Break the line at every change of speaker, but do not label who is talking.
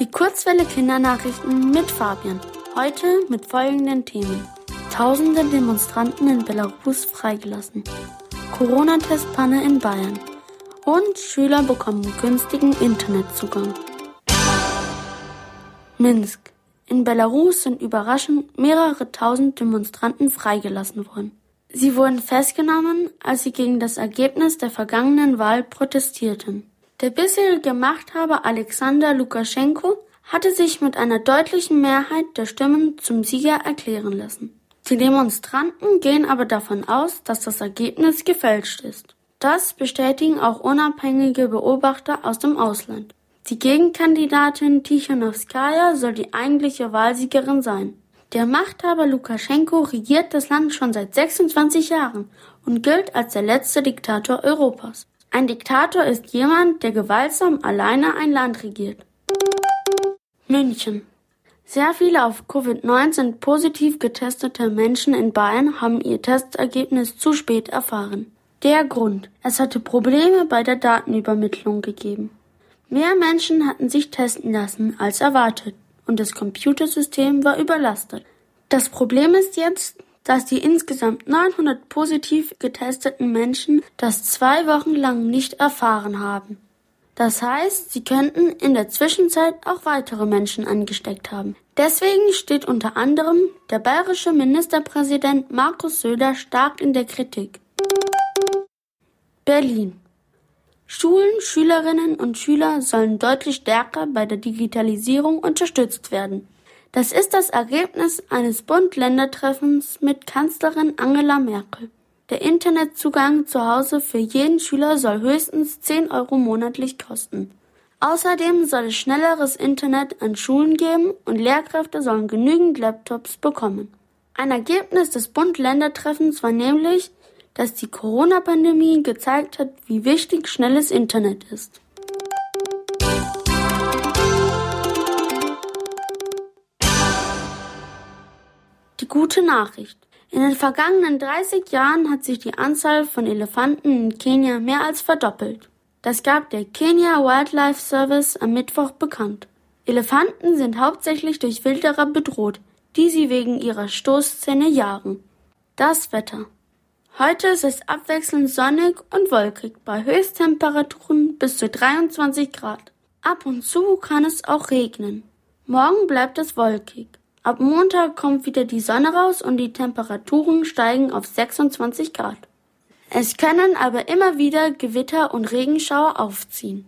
Die Kurzwelle Kindernachrichten mit Fabian. Heute mit folgenden Themen. Tausende Demonstranten in Belarus freigelassen. Corona-Testpanne in Bayern. Und Schüler bekommen günstigen Internetzugang. Minsk. In Belarus sind überraschend mehrere tausend Demonstranten freigelassen worden. Sie wurden festgenommen, als sie gegen das Ergebnis der vergangenen Wahl protestierten. Der bisherige Machthaber Alexander Lukaschenko hatte sich mit einer deutlichen Mehrheit der Stimmen zum Sieger erklären lassen. Die Demonstranten gehen aber davon aus, dass das Ergebnis gefälscht ist. Das bestätigen auch unabhängige Beobachter aus dem Ausland. Die Gegenkandidatin Tichanowskaja soll die eigentliche Wahlsiegerin sein. Der Machthaber Lukaschenko regiert das Land schon seit 26 Jahren und gilt als der letzte Diktator Europas. Ein Diktator ist jemand, der gewaltsam alleine ein Land regiert. München. Sehr viele auf Covid-19 positiv getestete Menschen in Bayern haben ihr Testergebnis zu spät erfahren. Der Grund, es hatte Probleme bei der Datenübermittlung gegeben. Mehr Menschen hatten sich testen lassen als erwartet und das Computersystem war überlastet. Das Problem ist jetzt, dass die insgesamt 900 positiv getesteten Menschen das zwei Wochen lang nicht erfahren haben. Das heißt, sie könnten in der Zwischenzeit auch weitere Menschen angesteckt haben. Deswegen steht unter anderem der bayerische Ministerpräsident Markus Söder stark in der Kritik. Berlin. Schulen, Schülerinnen und Schüler sollen deutlich stärker bei der Digitalisierung unterstützt werden. Das ist das Ergebnis eines Bund-Länder-Treffens mit Kanzlerin Angela Merkel. Der Internetzugang zu Hause für jeden Schüler soll höchstens 10 Euro monatlich kosten. Außerdem soll es schnelleres Internet an Schulen geben und Lehrkräfte sollen genügend Laptops bekommen. Ein Ergebnis des Bund-Länder-Treffens war nämlich, dass die Corona-Pandemie gezeigt hat, wie wichtig schnelles Internet ist. Die gute Nachricht. In den vergangenen 30 Jahren hat sich die Anzahl von Elefanten in Kenia mehr als verdoppelt. Das gab der Kenya Wildlife Service am Mittwoch bekannt. Elefanten sind hauptsächlich durch Wilderer bedroht, die sie wegen ihrer Stoßzähne jagen. Das Wetter. Heute ist es abwechselnd sonnig und wolkig bei Höchsttemperaturen bis zu 23 Grad. Ab und zu kann es auch regnen. Morgen bleibt es wolkig. Ab Montag kommt wieder die Sonne raus und die Temperaturen steigen auf 26 Grad. Es können aber immer wieder Gewitter und Regenschauer aufziehen.